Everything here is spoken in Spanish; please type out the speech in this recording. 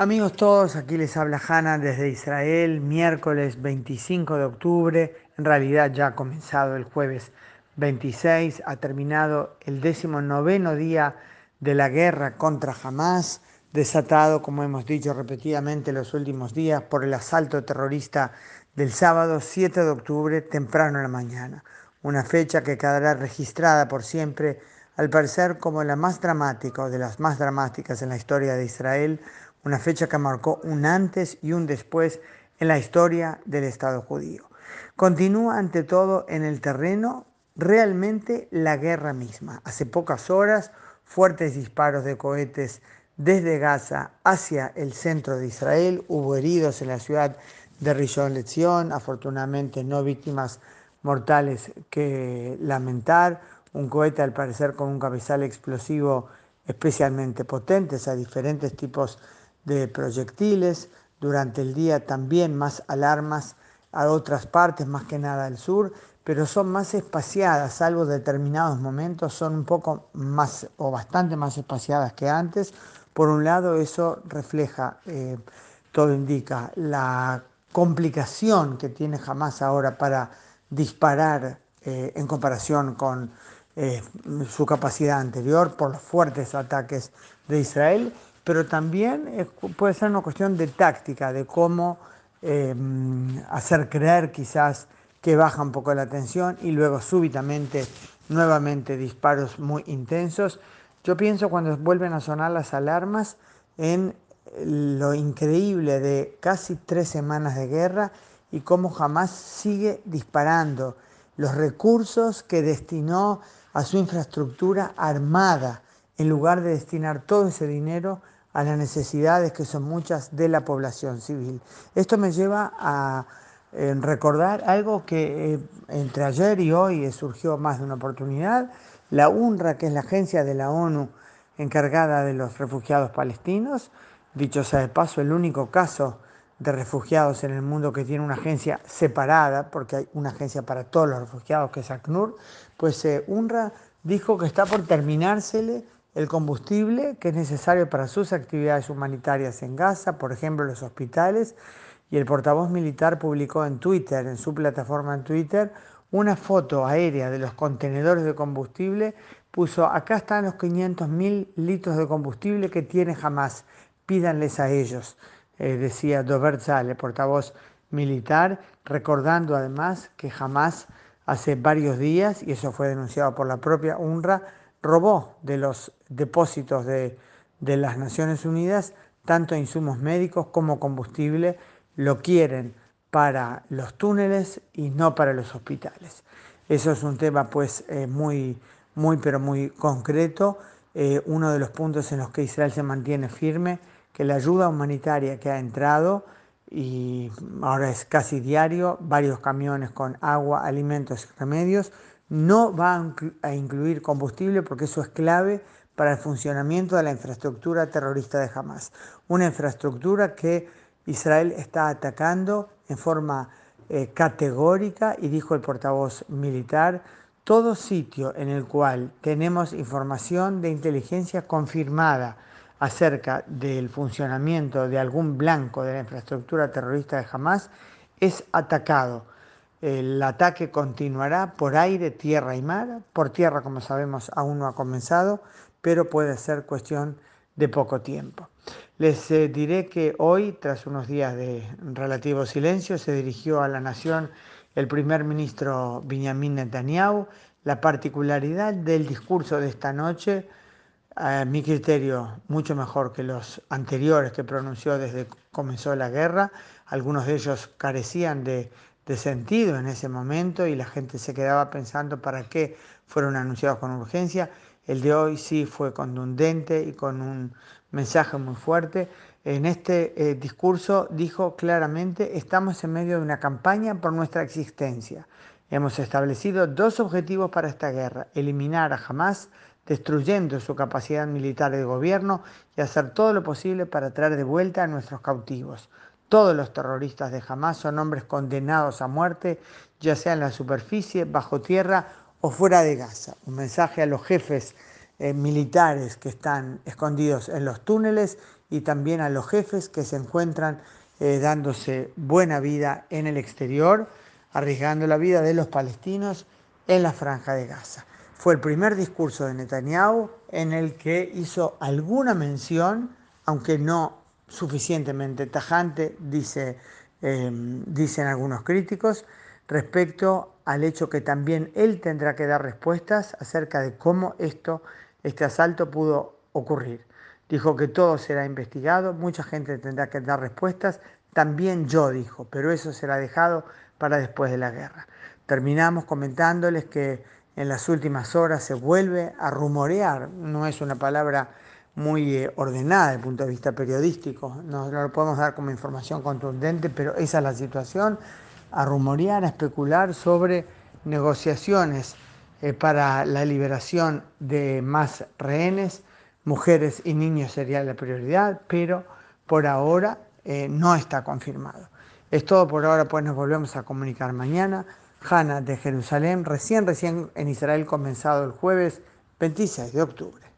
Amigos todos, aquí les habla Hanna desde Israel, miércoles 25 de octubre, en realidad ya ha comenzado el jueves 26, ha terminado el décimo noveno día de la guerra contra Hamas, desatado, como hemos dicho repetidamente los últimos días, por el asalto terrorista del sábado 7 de octubre, temprano en la mañana, una fecha que quedará registrada por siempre, al parecer como la más dramática o de las más dramáticas en la historia de Israel, una fecha que marcó un antes y un después en la historia del Estado judío. Continúa ante todo en el terreno realmente la guerra misma. Hace pocas horas, fuertes disparos de cohetes desde Gaza hacia el centro de Israel. Hubo heridos en la ciudad de Rishon LeZion, afortunadamente no víctimas mortales que lamentar. Un cohete al parecer con un cabezal explosivo especialmente potente, a diferentes tipos de proyectiles. Durante el día también más alarmas a otras partes, más que nada al sur, pero son más espaciadas, salvo determinados momentos, son un poco más o bastante más espaciadas que antes. Por un lado, eso refleja, eh, todo indica, la complicación que tiene jamás ahora para disparar eh, en comparación con eh, su capacidad anterior por los fuertes ataques de Israel pero también puede ser una cuestión de táctica, de cómo em, hacer creer quizás que baja un poco la tensión y luego súbitamente nuevamente disparos muy intensos. Yo pienso cuando vuelven a sonar las alarmas en lo increíble de casi tres semanas de guerra y cómo jamás sigue disparando los recursos que destinó a su infraestructura armada en lugar de destinar todo ese dinero a las necesidades que son muchas de la población civil. Esto me lleva a eh, recordar algo que eh, entre ayer y hoy surgió más de una oportunidad. La UNRWA, que es la agencia de la ONU encargada de los refugiados palestinos, dicho sea de paso, el único caso de refugiados en el mundo que tiene una agencia separada, porque hay una agencia para todos los refugiados que es ACNUR, pues eh, UNRWA dijo que está por terminársele el combustible que es necesario para sus actividades humanitarias en Gaza, por ejemplo los hospitales, y el portavoz militar publicó en Twitter, en su plataforma en Twitter, una foto aérea de los contenedores de combustible, puso, acá están los 500 mil litros de combustible que tiene Hamas, pídanles a ellos, eh, decía Dover Zale, portavoz militar, recordando además que Hamas hace varios días, y eso fue denunciado por la propia UNRWA, robó de los depósitos de, las Naciones Unidas tanto insumos médicos como combustible, lo quieren para los túneles y no para los hospitales. Eso es un tema pues eh, muy, muy, pero muy concreto. Eh, uno de los puntos en los que Israel se mantiene firme, que la ayuda humanitaria que ha entrado, y ahora es casi diario, varios camiones con agua, alimentos y remedios, no va a incluir combustible porque eso es clave para el funcionamiento de la infraestructura terrorista de Hamas. Una infraestructura que Israel está atacando en forma eh, categórica y dijo el portavoz militar, todo sitio en el cual tenemos información de inteligencia confirmada acerca del funcionamiento de algún blanco de la infraestructura terrorista de Hamas es atacado el ataque continuará por aire, tierra y mar. Por tierra, como sabemos, aún no ha comenzado, pero puede ser cuestión de poco tiempo. Les eh, diré que hoy, tras unos días de relativo silencio, se dirigió a la nación el primer ministro Benjamin Netanyahu. La particularidad del discurso de esta noche, a mi criterio, mucho mejor que los anteriores que pronunció desde que comenzó la guerra. Algunos de ellos carecían de de sentido en ese momento y la gente se quedaba pensando para qué fueron anunciados con urgencia. El de hoy sí fue contundente y con un mensaje muy fuerte. En este eh, discurso dijo claramente, estamos en medio de una campaña por nuestra existencia. Hemos establecido dos objetivos para esta guerra, eliminar a Hamas, destruyendo su capacidad militar de gobierno y hacer todo lo posible para traer de vuelta a nuestros cautivos. Todos los terroristas de Hamas son hombres condenados a muerte, ya sea en la superficie, bajo tierra o fuera de Gaza. Un mensaje a los jefes eh, militares que están escondidos en los túneles y también a los jefes que se encuentran eh, dándose buena vida en el exterior, arriesgando la vida de los palestinos en la franja de Gaza. Fue el primer discurso de Netanyahu en el que hizo alguna mención, aunque no suficientemente tajante, dice, eh, dicen algunos críticos, respecto al hecho que también él tendrá que dar respuestas acerca de cómo esto, este asalto pudo ocurrir. Dijo que todo será investigado, mucha gente tendrá que dar respuestas, también yo dijo, pero eso será dejado para después de la guerra. Terminamos comentándoles que en las últimas horas se vuelve a rumorear, no es una palabra muy eh, ordenada desde el punto de vista periodístico, no, lo podemos dar como información contundente, pero esa es la situación, a rumorear, a especular sobre negociaciones eh, para la liberación de más rehenes, mujeres y niños sería la prioridad, pero por ahora eh, no está confirmado. Es todo por ahora, pues nos volvemos a comunicar mañana. Hanna de Jerusalén, recién, recién en Israel comenzado el jueves 26 de octubre.